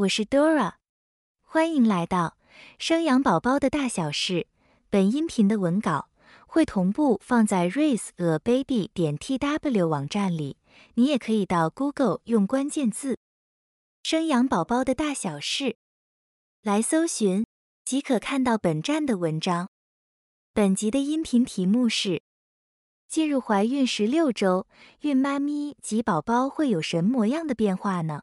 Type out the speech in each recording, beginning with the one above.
我是 Dora，欢迎来到生养宝宝的大小事。本音频的文稿会同步放在 raiseababy 点 tw 网站里，你也可以到 Google 用关键字“生养宝宝的大小事”来搜寻，即可看到本站的文章。本集的音频题目是：进入怀孕十六周，孕妈咪及宝宝会有什么样的变化呢？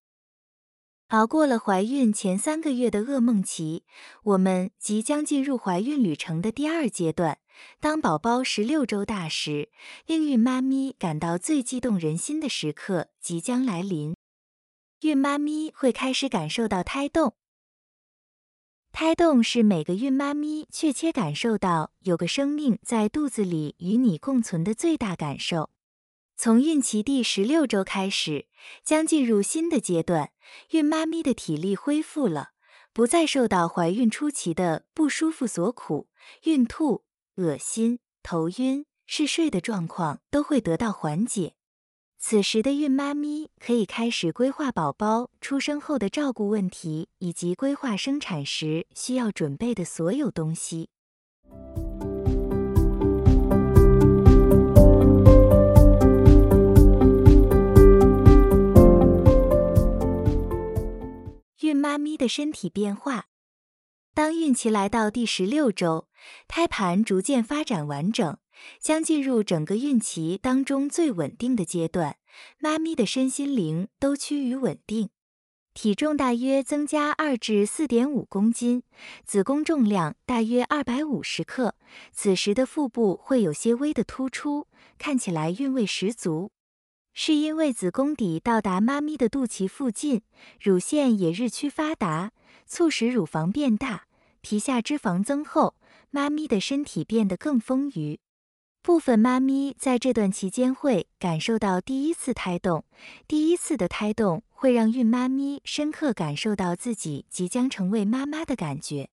熬过了怀孕前三个月的噩梦期，我们即将进入怀孕旅程的第二阶段。当宝宝十六周大时，令孕妈咪感到最激动人心的时刻即将来临。孕妈咪会开始感受到胎动。胎动是每个孕妈咪确切感受到有个生命在肚子里与你共存的最大感受。从孕期第十六周开始，将进入新的阶段。孕妈咪的体力恢复了，不再受到怀孕初期的不舒服所苦，孕吐、恶心、头晕、嗜睡的状况都会得到缓解。此时的孕妈咪可以开始规划宝宝出生后的照顾问题，以及规划生产时需要准备的所有东西。妈咪的身体变化。当孕期来到第十六周，胎盘逐渐发展完整，将进入整个孕期当中最稳定的阶段。妈咪的身心灵都趋于稳定，体重大约增加二至四点五公斤，子宫重量大约二百五十克。此时的腹部会有些微的突出，看起来韵味十足。是因为子宫底到达妈咪的肚脐附近，乳腺也日趋发达，促使乳房变大，皮下脂肪增厚，妈咪的身体变得更丰腴。部分妈咪在这段期间会感受到第一次胎动，第一次的胎动会让孕妈咪深刻感受到自己即将成为妈妈的感觉。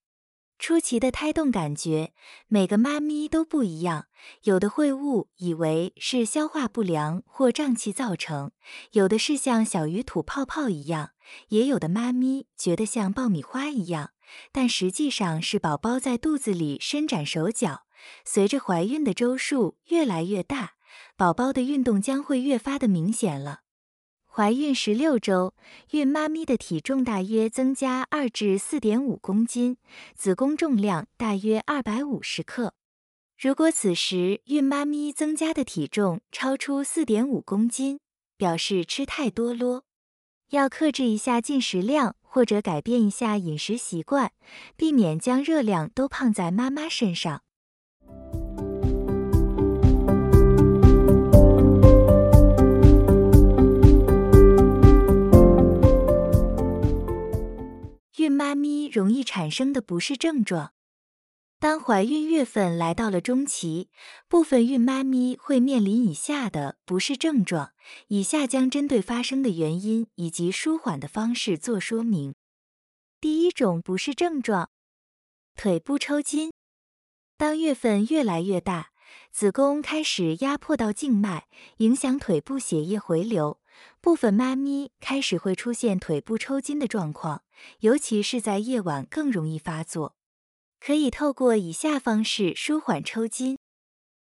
初期的胎动感觉，每个妈咪都不一样。有的会误以为是消化不良或胀气造成，有的是像小鱼吐泡泡一样，也有的妈咪觉得像爆米花一样。但实际上是宝宝在肚子里伸展手脚。随着怀孕的周数越来越大，宝宝的运动将会越发的明显了。怀孕十六周，孕妈咪的体重大约增加二至四点五公斤，子宫重量大约二百五十克。如果此时孕妈咪增加的体重超出四点五公斤，表示吃太多咯，要克制一下进食量，或者改变一下饮食习惯，避免将热量都胖在妈妈身上。孕妈咪容易产生的不适症状。当怀孕月份来到了中期，部分孕妈咪会面临以下的不适症状。以下将针对发生的原因以及舒缓的方式做说明。第一种不适症状：腿部抽筋。当月份越来越大，子宫开始压迫到静脉，影响腿部血液回流。部分妈咪开始会出现腿部抽筋的状况，尤其是在夜晚更容易发作。可以透过以下方式舒缓抽筋：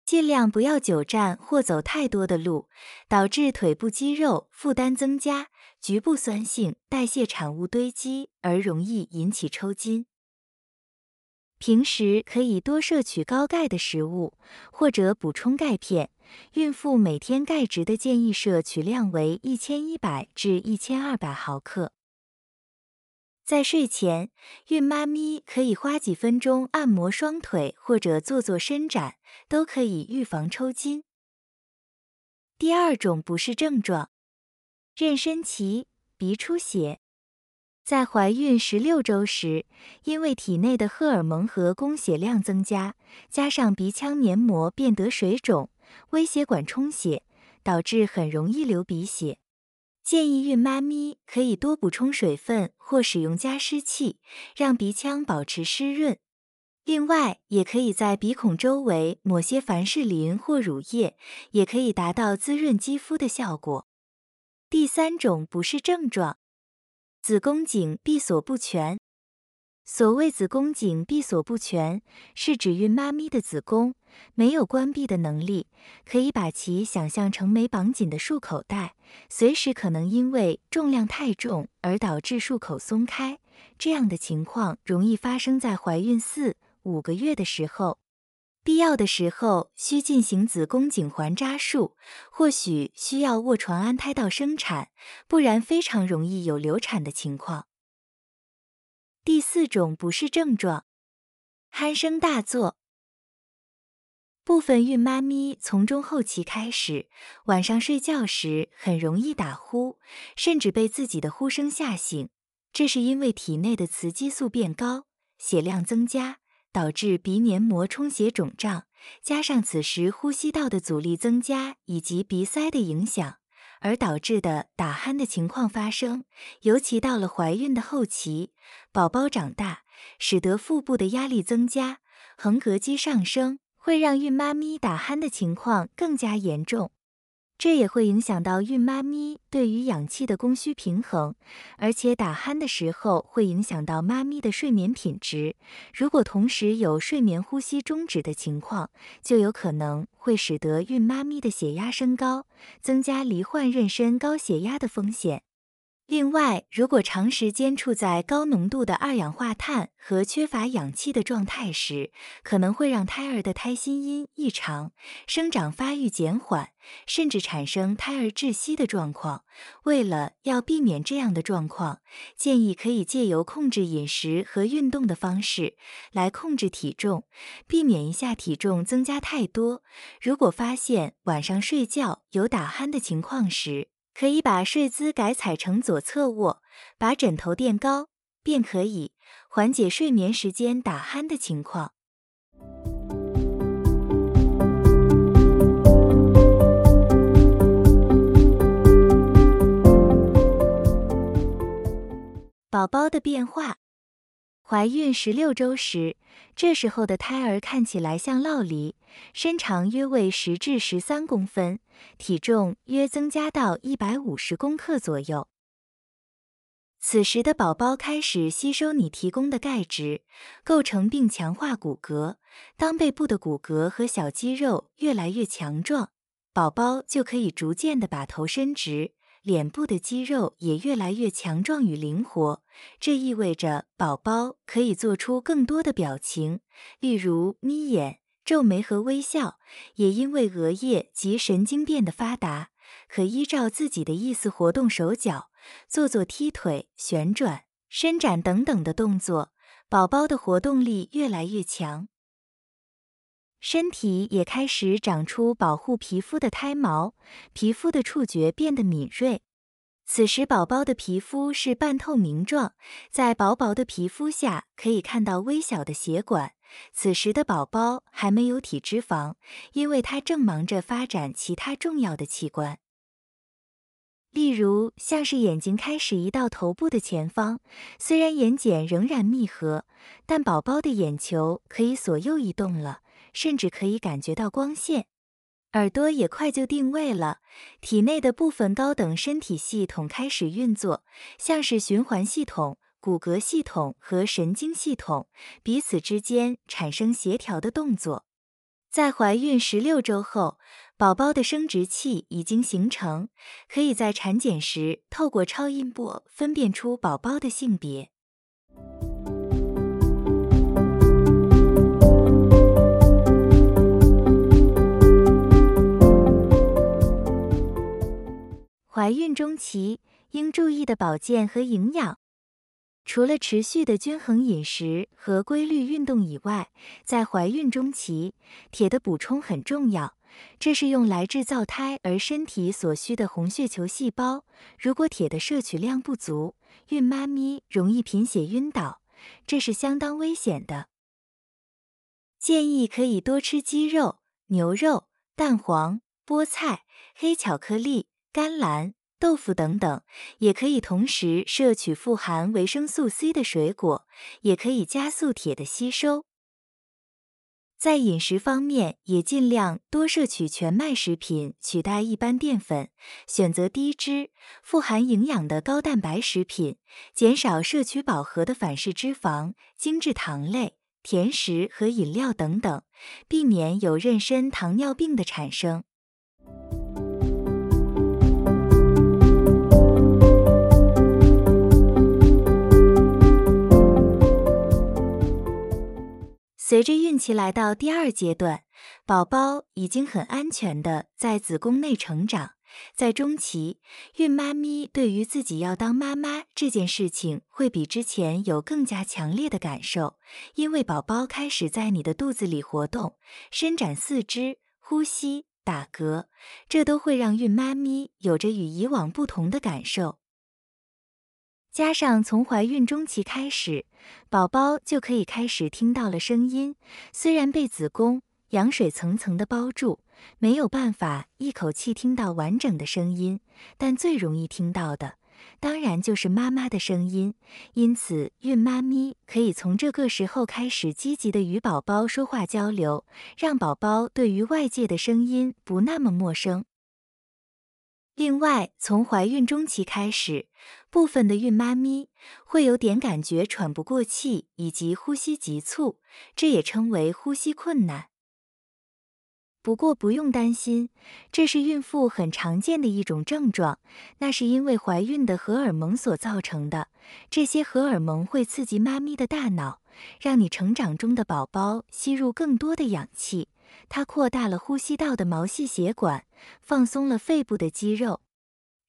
尽量不要久站或走太多的路，导致腿部肌肉负担增加，局部酸性代谢产物堆积而容易引起抽筋。平时可以多摄取高钙的食物，或者补充钙片。孕妇每天钙质的建议摄取量为一千一百至一千二百毫克。在睡前，孕妈咪可以花几分钟按摩双腿，或者做做伸展，都可以预防抽筋。第二种不适症状：妊娠期鼻出血。在怀孕十六周时，因为体内的荷尔蒙和供血量增加，加上鼻腔黏膜变得水肿。微血管充血导致很容易流鼻血，建议孕妈咪可以多补充水分或使用加湿器，让鼻腔保持湿润。另外，也可以在鼻孔周围抹些凡士林或乳液，也可以达到滋润肌肤的效果。第三种不适症状：子宫颈闭锁不全。所谓子宫颈闭锁不全，是指孕妈咪的子宫没有关闭的能力，可以把其想象成没绑紧的束口袋，随时可能因为重量太重而导致束口松开。这样的情况容易发生在怀孕四五个月的时候，必要的时候需进行子宫颈环扎术，或许需要卧床安胎到生产，不然非常容易有流产的情况。第四种不适症状，鼾声大作。部分孕妈咪从中后期开始，晚上睡觉时很容易打呼，甚至被自己的呼声吓醒。这是因为体内的雌激素变高，血量增加，导致鼻黏膜充血肿胀，加上此时呼吸道的阻力增加以及鼻塞的影响。而导致的打鼾的情况发生，尤其到了怀孕的后期，宝宝长大，使得腹部的压力增加，横膈肌上升，会让孕妈咪打鼾的情况更加严重。这也会影响到孕妈咪对于氧气的供需平衡，而且打鼾的时候会影响到妈咪的睡眠品质。如果同时有睡眠呼吸终止的情况，就有可能会使得孕妈咪的血压升高，增加罹患妊娠高血压的风险。另外，如果长时间处在高浓度的二氧化碳和缺乏氧气的状态时，可能会让胎儿的胎心音异常，生长发育减缓，甚至产生胎儿窒息的状况。为了要避免这样的状况，建议可以借由控制饮食和运动的方式来控制体重，避免一下体重增加太多。如果发现晚上睡觉有打鼾的情况时，可以把睡姿改采成左侧卧，把枕头垫高，便可以缓解睡眠时间打鼾的情况。宝宝的变化。怀孕十六周时，这时候的胎儿看起来像烙梨，身长约为十至十三公分，体重约增加到一百五十公克左右。此时的宝宝开始吸收你提供的钙质，构成并强化骨骼。当背部的骨骼和小肌肉越来越强壮，宝宝就可以逐渐的把头伸直。脸部的肌肉也越来越强壮与灵活，这意味着宝宝可以做出更多的表情，例如眯眼、皱眉和微笑。也因为额叶及神经变得发达，可依照自己的意思活动手脚，做做踢腿、旋转、伸展等等的动作。宝宝的活动力越来越强。身体也开始长出保护皮肤的胎毛，皮肤的触觉变得敏锐。此时，宝宝的皮肤是半透明状，在薄薄的皮肤下可以看到微小的血管。此时的宝宝还没有体脂肪，因为他正忙着发展其他重要的器官，例如像是眼睛开始移到头部的前方。虽然眼睑仍然密合，但宝宝的眼球可以左右移动了。甚至可以感觉到光线，耳朵也快就定位了。体内的部分高等身体系统开始运作，像是循环系统、骨骼系统和神经系统彼此之间产生协调的动作。在怀孕十六周后，宝宝的生殖器已经形成，可以在产检时透过超音波分辨出宝宝的性别。怀孕中期应注意的保健和营养，除了持续的均衡饮食和规律运动以外，在怀孕中期，铁的补充很重要。这是用来制造胎儿身体所需的红血球细胞。如果铁的摄取量不足，孕妈咪容易贫血晕倒，这是相当危险的。建议可以多吃鸡肉、牛肉、蛋黄、菠菜、黑巧克力。甘蓝、豆腐等等，也可以同时摄取富含维生素 C 的水果，也可以加速铁的吸收。在饮食方面，也尽量多摄取全麦食品，取代一般淀粉，选择低脂、富含营养的高蛋白食品，减少摄取饱和的反式脂肪、精制糖类、甜食和饮料等等，避免有妊娠糖尿病的产生。随着孕期来到第二阶段，宝宝已经很安全的在子宫内成长。在中期，孕妈咪对于自己要当妈妈这件事情，会比之前有更加强烈的感受，因为宝宝开始在你的肚子里活动、伸展四肢、呼吸、打嗝，这都会让孕妈咪有着与以往不同的感受。加上从怀孕中期开始，宝宝就可以开始听到了声音。虽然被子宫、羊水层层的包住，没有办法一口气听到完整的声音，但最容易听到的，当然就是妈妈的声音。因此，孕妈咪可以从这个时候开始积极的与宝宝说话交流，让宝宝对于外界的声音不那么陌生。另外，从怀孕中期开始，部分的孕妈咪会有点感觉喘不过气，以及呼吸急促，这也称为呼吸困难。不过不用担心，这是孕妇很常见的一种症状，那是因为怀孕的荷尔蒙所造成的。这些荷尔蒙会刺激妈咪的大脑，让你成长中的宝宝吸入更多的氧气。它扩大了呼吸道的毛细血管，放松了肺部的肌肉，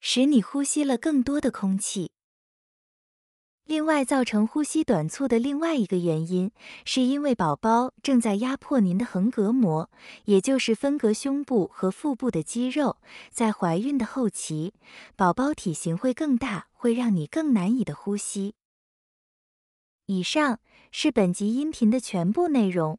使你呼吸了更多的空气。另外，造成呼吸短促的另外一个原因，是因为宝宝正在压迫您的横膈膜，也就是分隔胸部和腹部的肌肉。在怀孕的后期，宝宝体型会更大，会让你更难以的呼吸。以上是本集音频的全部内容。